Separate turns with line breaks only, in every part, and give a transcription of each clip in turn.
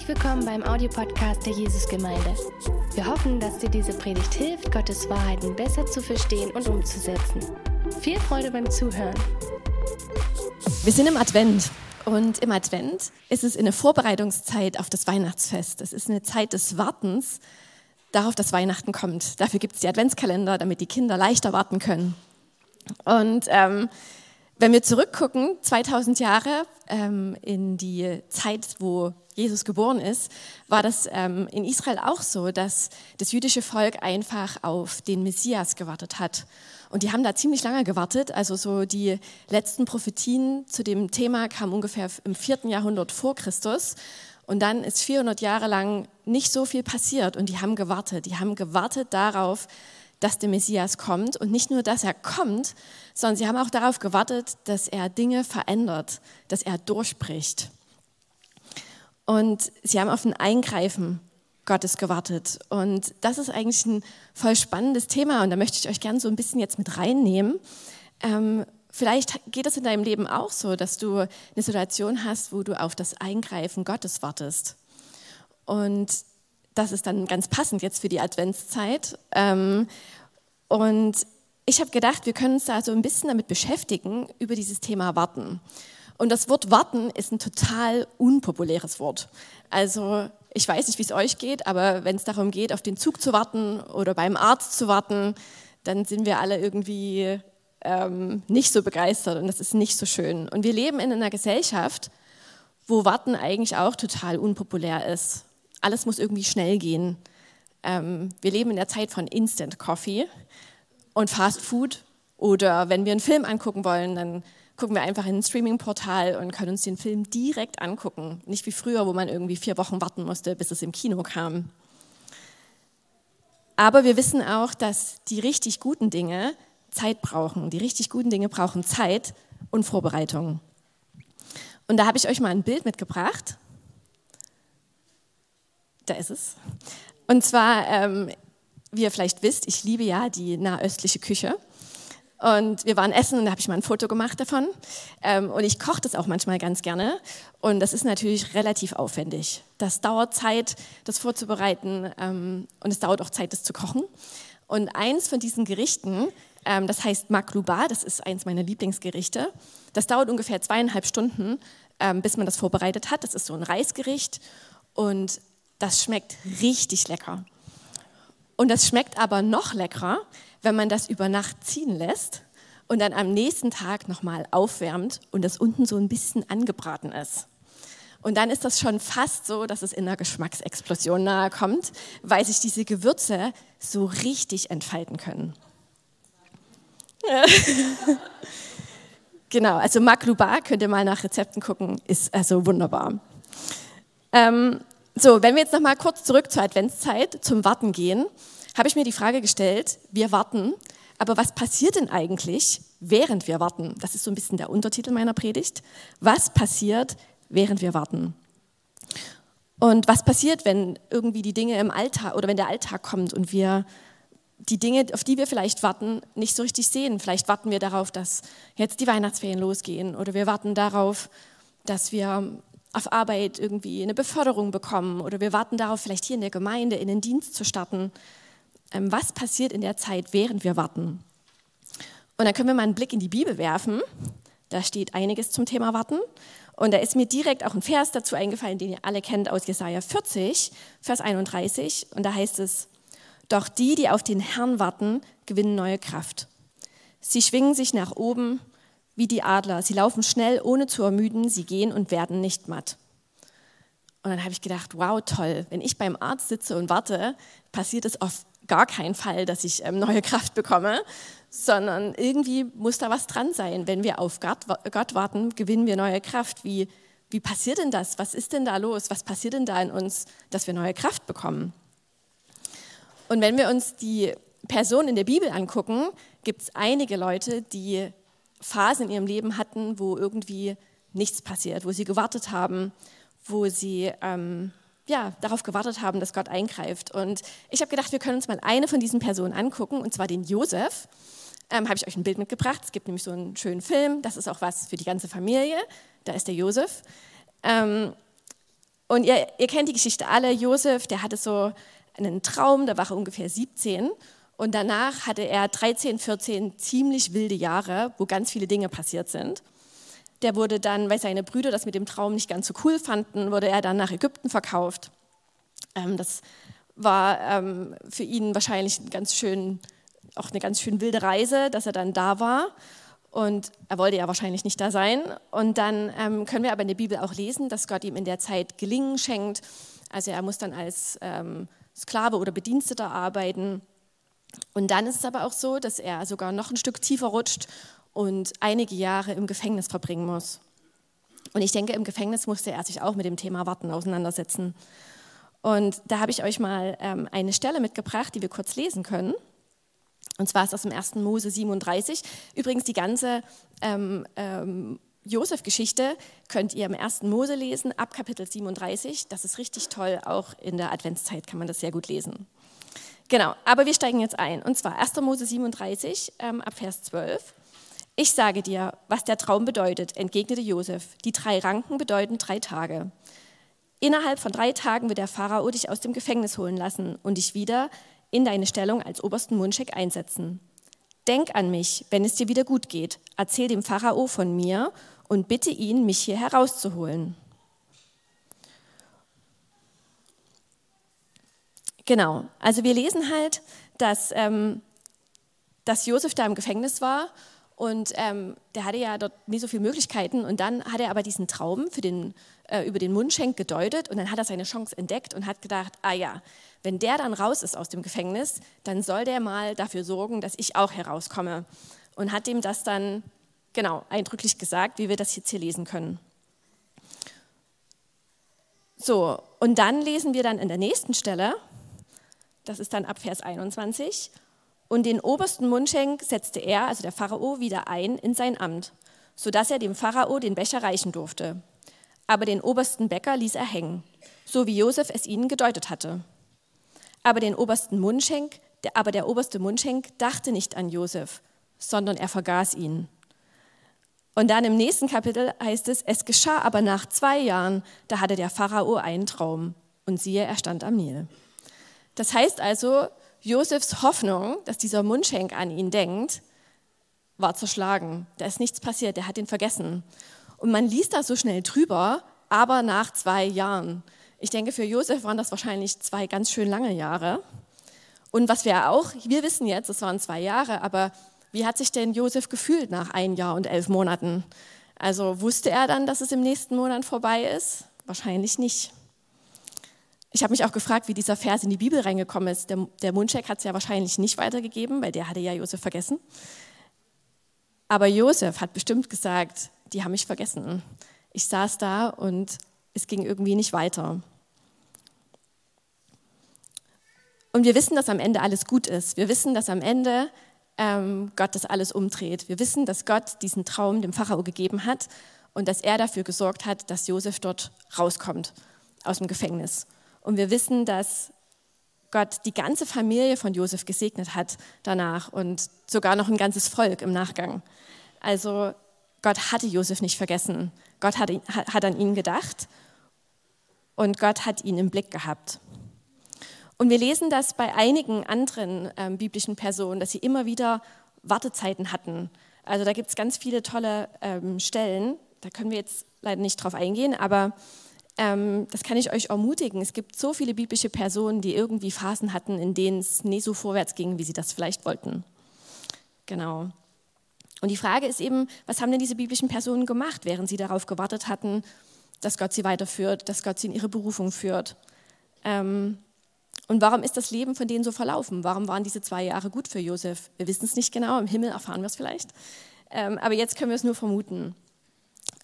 Herzlich willkommen beim Audiopodcast der Jesusgemeinde. Wir hoffen, dass dir diese Predigt hilft, Gottes Wahrheiten besser zu verstehen und umzusetzen. Viel Freude beim Zuhören.
Wir sind im Advent und im Advent ist es eine Vorbereitungszeit auf das Weihnachtsfest. Es ist eine Zeit des Wartens darauf, dass Weihnachten kommt. Dafür gibt es die Adventskalender, damit die Kinder leichter warten können. Und ähm, wenn wir zurückgucken, 2000 Jahre ähm, in die Zeit, wo Jesus geboren ist, war das ähm, in Israel auch so, dass das jüdische Volk einfach auf den Messias gewartet hat. Und die haben da ziemlich lange gewartet. Also so die letzten Prophetien zu dem Thema kamen ungefähr im vierten Jahrhundert vor Christus. Und dann ist 400 Jahre lang nicht so viel passiert und die haben gewartet. Die haben gewartet darauf, dass der Messias kommt. Und nicht nur, dass er kommt, sondern sie haben auch darauf gewartet, dass er Dinge verändert, dass er durchbricht. Und sie haben auf ein Eingreifen Gottes gewartet. Und das ist eigentlich ein voll spannendes Thema und da möchte ich euch gerne so ein bisschen jetzt mit reinnehmen. Ähm, vielleicht geht es in deinem Leben auch so, dass du eine Situation hast, wo du auf das Eingreifen Gottes wartest. Und das ist dann ganz passend jetzt für die Adventszeit. Ähm, und ich habe gedacht, wir können uns da so ein bisschen damit beschäftigen, über dieses Thema Warten. Und das Wort warten ist ein total unpopuläres Wort. Also ich weiß nicht, wie es euch geht, aber wenn es darum geht, auf den Zug zu warten oder beim Arzt zu warten, dann sind wir alle irgendwie ähm, nicht so begeistert und das ist nicht so schön. Und wir leben in einer Gesellschaft, wo Warten eigentlich auch total unpopulär ist. Alles muss irgendwie schnell gehen. Ähm, wir leben in der Zeit von Instant Coffee und Fast Food. Oder wenn wir einen Film angucken wollen, dann gucken wir einfach in ein Streaming-Portal und können uns den Film direkt angucken. Nicht wie früher, wo man irgendwie vier Wochen warten musste, bis es im Kino kam. Aber wir wissen auch, dass die richtig guten Dinge Zeit brauchen. Die richtig guten Dinge brauchen Zeit und Vorbereitung. Und da habe ich euch mal ein Bild mitgebracht. Da ist es. Und zwar, ähm, wie ihr vielleicht wisst, ich liebe ja die nahöstliche Küche. Und wir waren essen und da habe ich mal ein Foto gemacht davon. Ähm, und ich koche das auch manchmal ganz gerne. Und das ist natürlich relativ aufwendig. Das dauert Zeit, das vorzubereiten. Ähm, und es dauert auch Zeit, das zu kochen. Und eins von diesen Gerichten, ähm, das heißt Makluba, das ist eins meiner Lieblingsgerichte. Das dauert ungefähr zweieinhalb Stunden, bis man das vorbereitet hat. Das ist so ein Reisgericht. Und das schmeckt richtig lecker. Und das schmeckt aber noch leckerer, wenn man das über Nacht ziehen lässt und dann am nächsten Tag nochmal aufwärmt und das unten so ein bisschen angebraten ist. Und dann ist das schon fast so, dass es in einer Geschmacksexplosion nahe kommt, weil sich diese Gewürze so richtig entfalten können. genau, also Makluba, könnt ihr mal nach Rezepten gucken, ist also wunderbar. Ähm, so, wenn wir jetzt nochmal kurz zurück zur Adventszeit, zum Warten gehen, habe ich mir die Frage gestellt, wir warten, aber was passiert denn eigentlich, während wir warten? Das ist so ein bisschen der Untertitel meiner Predigt. Was passiert, während wir warten? Und was passiert, wenn irgendwie die Dinge im Alltag oder wenn der Alltag kommt und wir die Dinge, auf die wir vielleicht warten, nicht so richtig sehen? Vielleicht warten wir darauf, dass jetzt die Weihnachtsferien losgehen oder wir warten darauf, dass wir auf Arbeit irgendwie eine Beförderung bekommen oder wir warten darauf, vielleicht hier in der Gemeinde in den Dienst zu starten. Ähm, was passiert in der Zeit, während wir warten. Und dann können wir mal einen Blick in die Bibel werfen. Da steht einiges zum Thema Warten. Und da ist mir direkt auch ein Vers dazu eingefallen, den ihr alle kennt aus Jesaja 40, Vers 31. Und da heißt es: Doch die, die auf den Herrn warten, gewinnen neue Kraft. Sie schwingen sich nach oben wie die Adler. Sie laufen schnell, ohne zu ermüden. Sie gehen und werden nicht matt. Und dann habe ich gedacht: Wow, toll. Wenn ich beim Arzt sitze und warte, passiert es auf gar keinen Fall, dass ich ähm, neue Kraft bekomme, sondern irgendwie muss da was dran sein. Wenn wir auf Gott, warten, gewinnen wir neue Kraft. Wie, wie passiert denn das? Was ist denn da los? Was passiert denn da in uns, dass wir neue Kraft bekommen? Und wenn wir uns die Personen in der Bibel angucken, gibt es einige Leute, die Phasen in ihrem Leben hatten, wo irgendwie nichts passiert, wo sie gewartet haben, wo sie ähm, ja, darauf gewartet haben, dass Gott eingreift. Und ich habe gedacht, wir können uns mal eine von diesen Personen angucken, und zwar den Josef. Ähm, habe ich euch ein Bild mitgebracht. Es gibt nämlich so einen schönen Film, das ist auch was für die ganze Familie. Da ist der Josef. Ähm, Und ihr, ihr kennt die Geschichte alle. Josef, der hatte so einen Traum, da war er ungefähr 17. Und danach hatte er 13, 14 ziemlich wilde Jahre, wo ganz viele Dinge passiert sind. Der wurde dann, weil seine Brüder das mit dem Traum nicht ganz so cool fanden, wurde er dann nach Ägypten verkauft. Ähm, das war ähm, für ihn wahrscheinlich ganz schön, auch eine ganz schön wilde Reise, dass er dann da war. Und er wollte ja wahrscheinlich nicht da sein. Und dann ähm, können wir aber in der Bibel auch lesen, dass Gott ihm in der Zeit Gelingen schenkt. Also er muss dann als ähm, Sklave oder Bediensteter arbeiten. Und dann ist es aber auch so, dass er sogar noch ein Stück tiefer rutscht und einige Jahre im Gefängnis verbringen muss. Und ich denke, im Gefängnis musste er sich auch mit dem Thema Warten auseinandersetzen. Und da habe ich euch mal ähm, eine Stelle mitgebracht, die wir kurz lesen können. Und zwar ist das im 1. Mose 37. Übrigens, die ganze ähm, ähm, Josef-Geschichte könnt ihr im 1. Mose lesen, ab Kapitel 37. Das ist richtig toll, auch in der Adventszeit kann man das sehr gut lesen. Genau, aber wir steigen jetzt ein. Und zwar 1. Mose 37, ähm, ab Vers 12. Ich sage dir, was der Traum bedeutet, entgegnete Josef. Die drei Ranken bedeuten drei Tage. Innerhalb von drei Tagen wird der Pharao dich aus dem Gefängnis holen lassen und dich wieder in deine Stellung als obersten Mundschenk einsetzen. Denk an mich, wenn es dir wieder gut geht. Erzähl dem Pharao von mir und bitte ihn, mich hier herauszuholen. Genau, also wir lesen halt, dass, ähm, dass Josef da im Gefängnis war und ähm, der hatte ja dort nie so viele Möglichkeiten. Und dann hat er aber diesen Traum den, äh, über den Mundschenk gedeutet. Und dann hat er seine Chance entdeckt und hat gedacht, ah ja, wenn der dann raus ist aus dem Gefängnis, dann soll der mal dafür sorgen, dass ich auch herauskomme. Und hat ihm das dann, genau, eindrücklich gesagt, wie wir das jetzt hier lesen können. So, und dann lesen wir dann in der nächsten Stelle, das ist dann ab Vers 21, und den obersten Mundschenk setzte er, also der Pharao, wieder ein in sein Amt, sodass er dem Pharao den Becher reichen durfte. Aber den obersten Bäcker ließ er hängen, so wie Josef es ihnen gedeutet hatte. Aber, den obersten Mundschenk, aber der oberste Mundschenk dachte nicht an Josef, sondern er vergaß ihn. Und dann im nächsten Kapitel heißt es, es geschah aber nach zwei Jahren, da hatte der Pharao einen Traum und siehe, er stand am Nil. Das heißt also, Josefs Hoffnung, dass dieser Mundschenk an ihn denkt, war zerschlagen. Da ist nichts passiert, er hat ihn vergessen. Und man liest da so schnell drüber, aber nach zwei Jahren. Ich denke, für Josef waren das wahrscheinlich zwei ganz schön lange Jahre. Und was wir auch, wir wissen jetzt, es waren zwei Jahre, aber wie hat sich denn Josef gefühlt nach ein Jahr und elf Monaten? Also wusste er dann, dass es im nächsten Monat vorbei ist? Wahrscheinlich nicht. Ich habe mich auch gefragt, wie dieser Vers in die Bibel reingekommen ist. Der, der Mundschenk hat es ja wahrscheinlich nicht weitergegeben, weil der hatte ja Josef vergessen. Aber Josef hat bestimmt gesagt, die haben mich vergessen. Ich saß da und es ging irgendwie nicht weiter. Und wir wissen, dass am Ende alles gut ist. Wir wissen, dass am Ende ähm, Gott das alles umdreht. Wir wissen, dass Gott diesen Traum dem Pharao gegeben hat und dass er dafür gesorgt hat, dass Josef dort rauskommt aus dem Gefängnis. Und wir wissen, dass Gott die ganze Familie von Josef gesegnet hat danach und sogar noch ein ganzes Volk im Nachgang. Also Gott hatte Josef nicht vergessen. Gott hat, hat an ihn gedacht und Gott hat ihn im Blick gehabt. Und wir lesen das bei einigen anderen ähm, biblischen Personen, dass sie immer wieder Wartezeiten hatten. Also da gibt es ganz viele tolle ähm, Stellen, da können wir jetzt leider nicht drauf eingehen, aber ähm, das kann ich euch ermutigen. Es gibt so viele biblische Personen, die irgendwie Phasen hatten, in denen es nie so vorwärts ging, wie sie das vielleicht wollten. Genau. Und die Frage ist eben, was haben denn diese biblischen Personen gemacht, während sie darauf gewartet hatten, dass Gott sie weiterführt, dass Gott sie in ihre Berufung führt? Ähm, und warum ist das Leben von denen so verlaufen? Warum waren diese zwei Jahre gut für Josef? Wir wissen es nicht genau, im Himmel erfahren wir es vielleicht. Ähm, aber jetzt können wir es nur vermuten.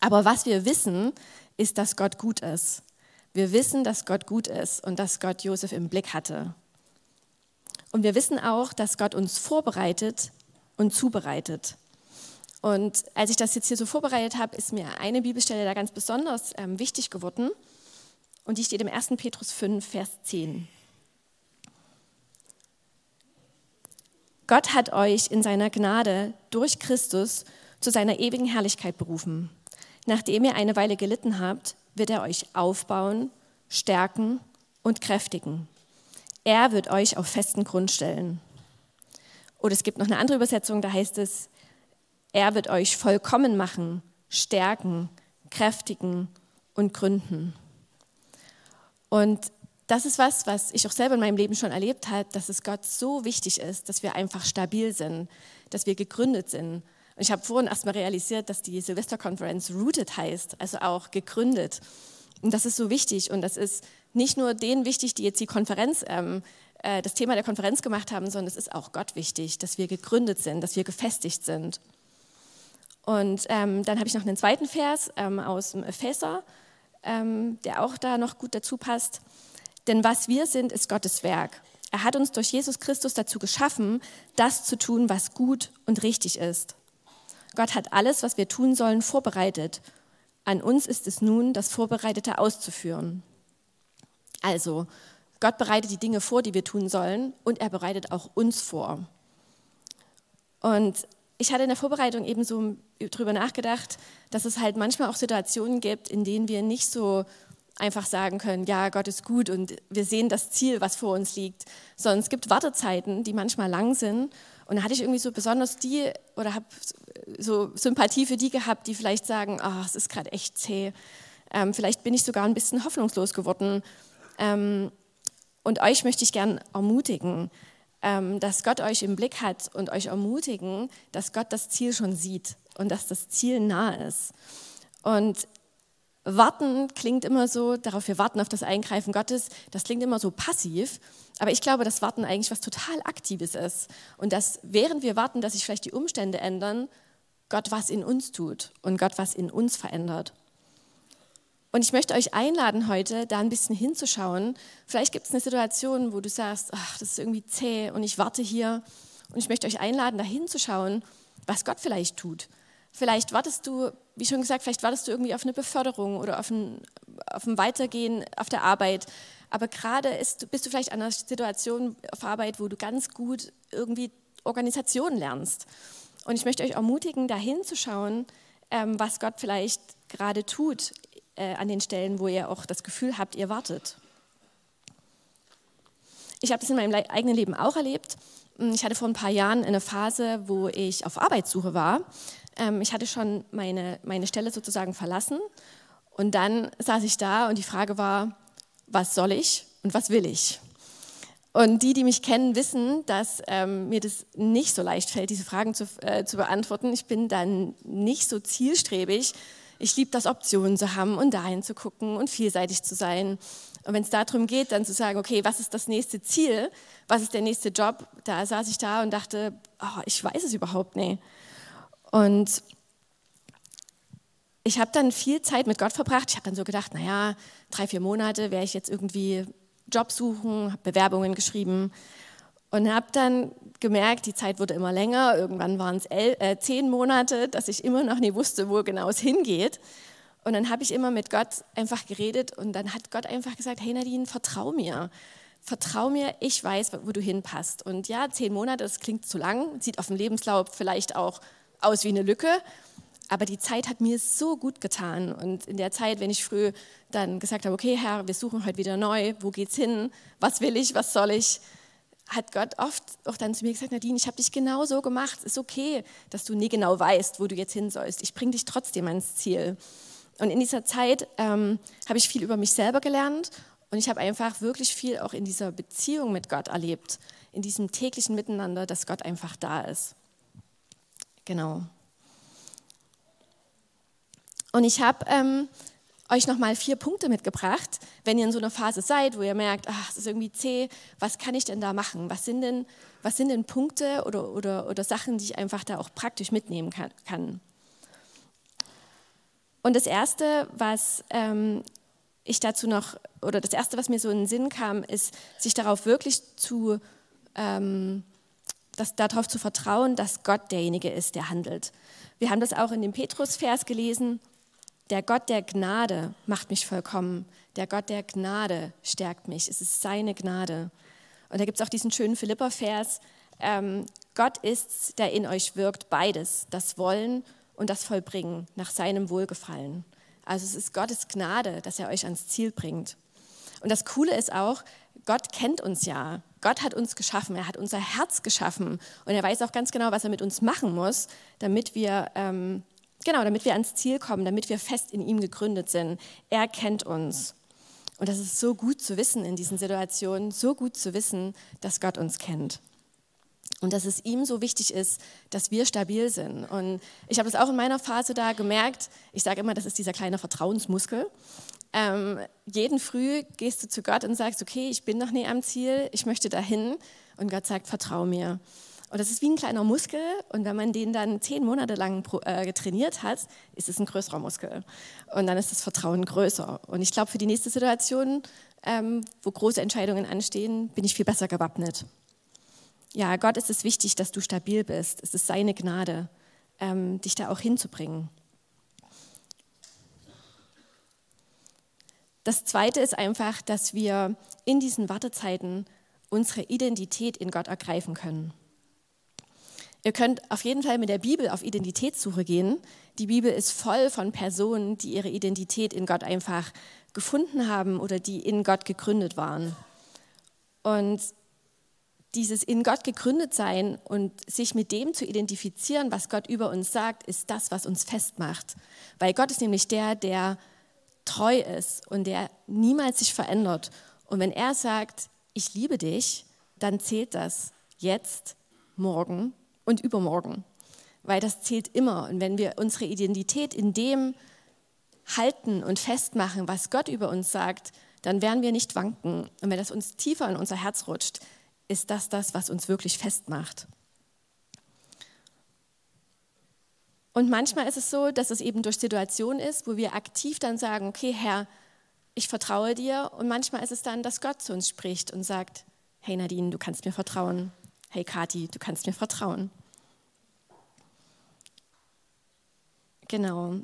Aber was wir wissen, ist, dass Gott gut ist. Wir wissen, dass Gott gut ist und dass Gott Josef im Blick hatte. Und wir wissen auch, dass Gott uns vorbereitet und zubereitet. Und als ich das jetzt hier so vorbereitet habe, ist mir eine Bibelstelle da ganz besonders ähm, wichtig geworden. Und die steht im 1. Petrus 5, Vers 10. Gott hat euch in seiner Gnade durch Christus zu seiner ewigen Herrlichkeit berufen. Nachdem ihr eine Weile gelitten habt, wird er euch aufbauen, stärken und kräftigen. Er wird euch auf festen Grund stellen. Oder es gibt noch eine andere Übersetzung, da heißt es, er wird euch vollkommen machen, stärken, kräftigen und gründen. Und das ist was, was ich auch selber in meinem Leben schon erlebt habe, dass es Gott so wichtig ist, dass wir einfach stabil sind, dass wir gegründet sind. Und ich habe vorhin erst mal realisiert, dass die Silvesterkonferenz Rooted heißt, also auch gegründet. Und das ist so wichtig. Und das ist nicht nur denen wichtig, die jetzt die Konferenz, ähm, äh, das Thema der Konferenz gemacht haben, sondern es ist auch Gott wichtig, dass wir gegründet sind, dass wir gefestigt sind. Und ähm, dann habe ich noch einen zweiten Vers ähm, aus dem Epheser, ähm, der auch da noch gut dazu passt. Denn was wir sind, ist Gottes Werk. Er hat uns durch Jesus Christus dazu geschaffen, das zu tun, was gut und richtig ist. Gott hat alles, was wir tun sollen, vorbereitet. An uns ist es nun, das Vorbereitete auszuführen. Also, Gott bereitet die Dinge vor, die wir tun sollen, und er bereitet auch uns vor. Und ich hatte in der Vorbereitung eben so drüber nachgedacht, dass es halt manchmal auch Situationen gibt, in denen wir nicht so einfach sagen können, ja, Gott ist gut und wir sehen das Ziel, was vor uns liegt, sondern es gibt Wartezeiten, die manchmal lang sind. Und da hatte ich irgendwie so besonders die oder habe so Sympathie für die gehabt, die vielleicht sagen, oh, es ist gerade echt zäh. Ähm, vielleicht bin ich sogar ein bisschen hoffnungslos geworden. Ähm, und euch möchte ich gern ermutigen, ähm, dass Gott euch im Blick hat und euch ermutigen, dass Gott das Ziel schon sieht und dass das Ziel nah ist. Und Warten klingt immer so, darauf wir warten auf das Eingreifen Gottes, das klingt immer so passiv. Aber ich glaube, dass Warten eigentlich was total Aktives ist. Und dass während wir warten, dass sich vielleicht die Umstände ändern, Gott was in uns tut und Gott was in uns verändert. Und ich möchte euch einladen, heute da ein bisschen hinzuschauen. Vielleicht gibt es eine Situation, wo du sagst, ach, das ist irgendwie zäh und ich warte hier. Und ich möchte euch einladen, da hinzuschauen, was Gott vielleicht tut. Vielleicht wartest du, wie schon gesagt, vielleicht wartest du irgendwie auf eine Beförderung oder auf ein, auf ein Weitergehen auf der Arbeit. Aber gerade ist, bist du vielleicht an einer Situation auf Arbeit, wo du ganz gut irgendwie Organisation lernst. Und ich möchte euch ermutigen, da hinzuschauen, ähm, was Gott vielleicht gerade tut äh, an den Stellen, wo ihr auch das Gefühl habt, ihr wartet. Ich habe das in meinem eigenen Leben auch erlebt. Ich hatte vor ein paar Jahren eine Phase, wo ich auf Arbeitssuche war ähm, ich hatte schon meine, meine Stelle sozusagen verlassen und dann saß ich da und die Frage war, was soll ich und was will ich? Und die, die mich kennen, wissen, dass ähm, mir das nicht so leicht fällt, diese Fragen zu, äh, zu beantworten. Ich bin dann nicht so zielstrebig. Ich liebe das, Optionen zu haben und dahin zu gucken und vielseitig zu sein. Und wenn es darum geht, dann zu sagen, okay, was ist das nächste Ziel? Was ist der nächste Job? Da saß ich da und dachte, oh, ich weiß es überhaupt nicht. Und ich habe dann viel Zeit mit Gott verbracht. Ich habe dann so gedacht, naja, drei, vier Monate werde ich jetzt irgendwie Job suchen, habe Bewerbungen geschrieben und habe dann gemerkt, die Zeit wurde immer länger. Irgendwann waren es äh, zehn Monate, dass ich immer noch nie wusste, wo genau es hingeht. Und dann habe ich immer mit Gott einfach geredet und dann hat Gott einfach gesagt, hey Nadine, vertrau mir. Vertrau mir, ich weiß, wo du hinpasst. Und ja, zehn Monate, das klingt zu lang, sieht auf dem Lebenslauf vielleicht auch aus wie eine Lücke. Aber die Zeit hat mir so gut getan. Und in der Zeit, wenn ich früh dann gesagt habe, okay, Herr, wir suchen heute wieder neu, wo geht's hin? Was will ich? Was soll ich? Hat Gott oft auch dann zu mir gesagt, Nadine, ich habe dich genau so gemacht. Ist okay, dass du nie genau weißt, wo du jetzt hin sollst. Ich bringe dich trotzdem ans Ziel. Und in dieser Zeit ähm, habe ich viel über mich selber gelernt und ich habe einfach wirklich viel auch in dieser Beziehung mit Gott erlebt, in diesem täglichen Miteinander, dass Gott einfach da ist. Genau. Und ich habe ähm, euch nochmal vier Punkte mitgebracht, wenn ihr in so einer Phase seid, wo ihr merkt, ach, es ist irgendwie zäh, was kann ich denn da machen? Was sind denn, was sind denn Punkte oder, oder, oder Sachen, die ich einfach da auch praktisch mitnehmen kann? Und das Erste, was ähm, ich dazu noch, oder das Erste, was mir so in den Sinn kam, ist, sich darauf wirklich zu ähm, das, darauf zu vertrauen, dass Gott derjenige ist, der handelt. Wir haben das auch in dem Petrus-Vers gelesen. Der Gott der Gnade macht mich vollkommen. Der Gott der Gnade stärkt mich. Es ist seine Gnade. Und da gibt es auch diesen schönen Philipper-Vers. Ähm, Gott ist, der in euch wirkt, beides, das Wollen und das Vollbringen nach seinem Wohlgefallen. Also es ist Gottes Gnade, dass er euch ans Ziel bringt. Und das Coole ist auch, Gott kennt uns ja. Gott hat uns geschaffen, er hat unser Herz geschaffen und er weiß auch ganz genau, was er mit uns machen muss, damit wir, ähm, genau, damit wir ans Ziel kommen, damit wir fest in ihm gegründet sind. Er kennt uns. Und das ist so gut zu wissen in diesen Situationen, so gut zu wissen, dass Gott uns kennt. Und dass es ihm so wichtig ist, dass wir stabil sind. Und ich habe das auch in meiner Phase da gemerkt. Ich sage immer, das ist dieser kleine Vertrauensmuskel. Ähm, jeden Früh gehst du zu Gott und sagst, okay, ich bin noch nie am Ziel, ich möchte dahin. Und Gott sagt, vertrau mir. Und das ist wie ein kleiner Muskel. Und wenn man den dann zehn Monate lang äh, trainiert hat, ist es ein größerer Muskel. Und dann ist das Vertrauen größer. Und ich glaube, für die nächste Situation, ähm, wo große Entscheidungen anstehen, bin ich viel besser gewappnet. Ja, Gott ist es wichtig, dass du stabil bist. Es ist seine Gnade, ähm, dich da auch hinzubringen. Das Zweite ist einfach, dass wir in diesen Wartezeiten unsere Identität in Gott ergreifen können. Ihr könnt auf jeden Fall mit der Bibel auf Identitätssuche gehen. Die Bibel ist voll von Personen, die ihre Identität in Gott einfach gefunden haben oder die in Gott gegründet waren. Und dieses in Gott gegründet sein und sich mit dem zu identifizieren, was Gott über uns sagt, ist das, was uns festmacht. Weil Gott ist nämlich der, der treu ist und der niemals sich verändert. Und wenn er sagt, ich liebe dich, dann zählt das jetzt, morgen und übermorgen. Weil das zählt immer. Und wenn wir unsere Identität in dem halten und festmachen, was Gott über uns sagt, dann werden wir nicht wanken. Und wenn das uns tiefer in unser Herz rutscht, ist das das, was uns wirklich festmacht. Und manchmal ist es so, dass es eben durch Situationen ist, wo wir aktiv dann sagen, okay Herr, ich vertraue dir. Und manchmal ist es dann, dass Gott zu uns spricht und sagt, hey Nadine, du kannst mir vertrauen. Hey Kati, du kannst mir vertrauen. Genau.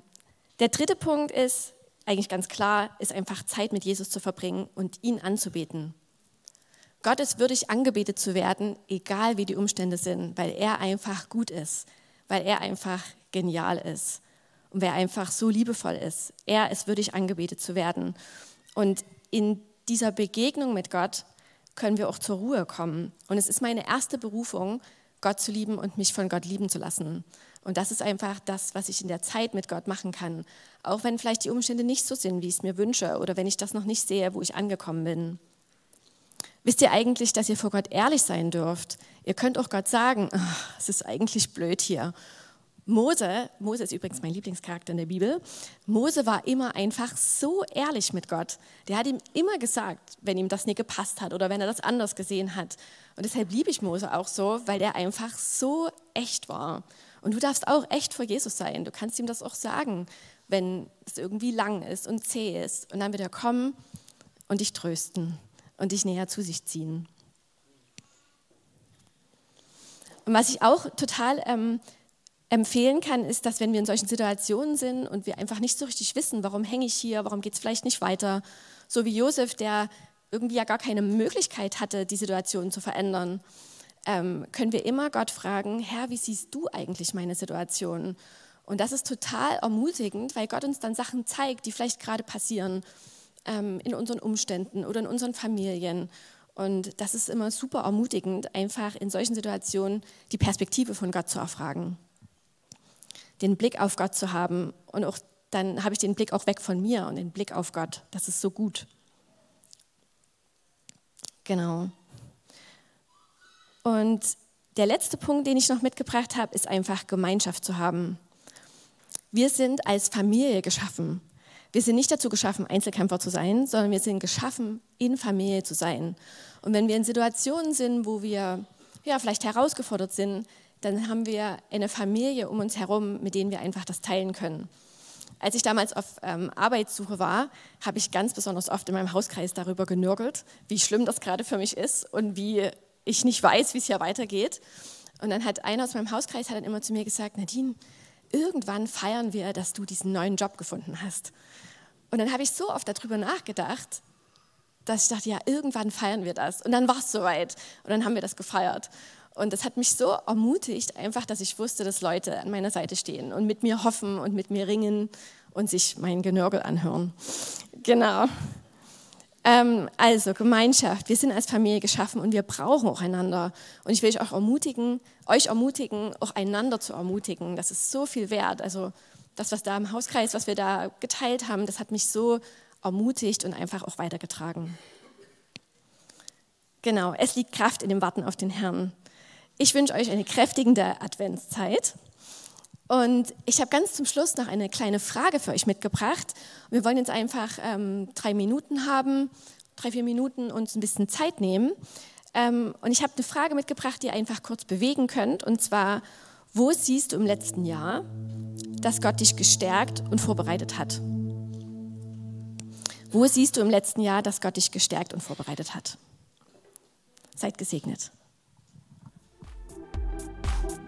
Der dritte Punkt ist, eigentlich ganz klar, ist einfach Zeit mit Jesus zu verbringen und ihn anzubeten. Gott ist würdig angebetet zu werden, egal wie die Umstände sind, weil er einfach gut ist, weil er einfach genial ist und wer einfach so liebevoll ist. Er ist würdig angebetet zu werden. Und in dieser Begegnung mit Gott können wir auch zur Ruhe kommen. Und es ist meine erste Berufung, Gott zu lieben und mich von Gott lieben zu lassen. Und das ist einfach das, was ich in der Zeit mit Gott machen kann. Auch wenn vielleicht die Umstände nicht so sind, wie ich es mir wünsche oder wenn ich das noch nicht sehe, wo ich angekommen bin. Wisst ihr eigentlich, dass ihr vor Gott ehrlich sein dürft? Ihr könnt auch Gott sagen, es ist eigentlich blöd hier. Mose, Mose ist übrigens mein Lieblingscharakter in der Bibel, Mose war immer einfach so ehrlich mit Gott. Der hat ihm immer gesagt, wenn ihm das nicht gepasst hat oder wenn er das anders gesehen hat. Und deshalb liebe ich Mose auch so, weil der einfach so echt war. Und du darfst auch echt vor Jesus sein. Du kannst ihm das auch sagen, wenn es irgendwie lang ist und zäh ist. Und dann wird er kommen und dich trösten und dich näher zu sich ziehen. Und was ich auch total ähm, empfehlen kann, ist, dass wenn wir in solchen Situationen sind und wir einfach nicht so richtig wissen, warum hänge ich hier, warum geht es vielleicht nicht weiter, so wie Josef, der irgendwie ja gar keine Möglichkeit hatte, die Situation zu verändern, ähm, können wir immer Gott fragen, Herr, wie siehst du eigentlich meine Situation? Und das ist total ermutigend, weil Gott uns dann Sachen zeigt, die vielleicht gerade passieren ähm, in unseren Umständen oder in unseren Familien. Und das ist immer super ermutigend, einfach in solchen Situationen die Perspektive von Gott zu erfragen den Blick auf Gott zu haben. Und auch dann habe ich den Blick auch weg von mir und den Blick auf Gott. Das ist so gut. Genau. Und der letzte Punkt, den ich noch mitgebracht habe, ist einfach Gemeinschaft zu haben. Wir sind als Familie geschaffen. Wir sind nicht dazu geschaffen, Einzelkämpfer zu sein, sondern wir sind geschaffen, in Familie zu sein. Und wenn wir in Situationen sind, wo wir ja, vielleicht herausgefordert sind, dann haben wir eine Familie um uns herum, mit denen wir einfach das teilen können. Als ich damals auf ähm, Arbeitssuche war, habe ich ganz besonders oft in meinem Hauskreis darüber genörgelt, wie schlimm das gerade für mich ist und wie ich nicht weiß, wie es hier weitergeht. Und dann hat einer aus meinem Hauskreis hat dann immer zu mir gesagt, Nadine, irgendwann feiern wir, dass du diesen neuen Job gefunden hast. Und dann habe ich so oft darüber nachgedacht, dass ich dachte, ja, irgendwann feiern wir das. Und dann war es soweit. Und dann haben wir das gefeiert. Und das hat mich so ermutigt, einfach, dass ich wusste, dass Leute an meiner Seite stehen und mit mir hoffen und mit mir ringen und sich mein Genörgel anhören. Genau. Ähm, also Gemeinschaft. Wir sind als Familie geschaffen und wir brauchen auch einander. Und ich will euch auch ermutigen, euch ermutigen, auch einander zu ermutigen. Das ist so viel wert. Also das, was da im Hauskreis, was wir da geteilt haben, das hat mich so ermutigt und einfach auch weitergetragen. Genau, es liegt Kraft in dem Warten auf den Herrn. Ich wünsche euch eine kräftigende Adventszeit. Und ich habe ganz zum Schluss noch eine kleine Frage für euch mitgebracht. Wir wollen jetzt einfach ähm, drei Minuten haben, drei, vier Minuten uns ein bisschen Zeit nehmen. Ähm, und ich habe eine Frage mitgebracht, die ihr einfach kurz bewegen könnt. Und zwar, wo siehst du im letzten Jahr, dass Gott dich gestärkt und vorbereitet hat? Wo siehst du im letzten Jahr, dass Gott dich gestärkt und vorbereitet hat? Seid gesegnet.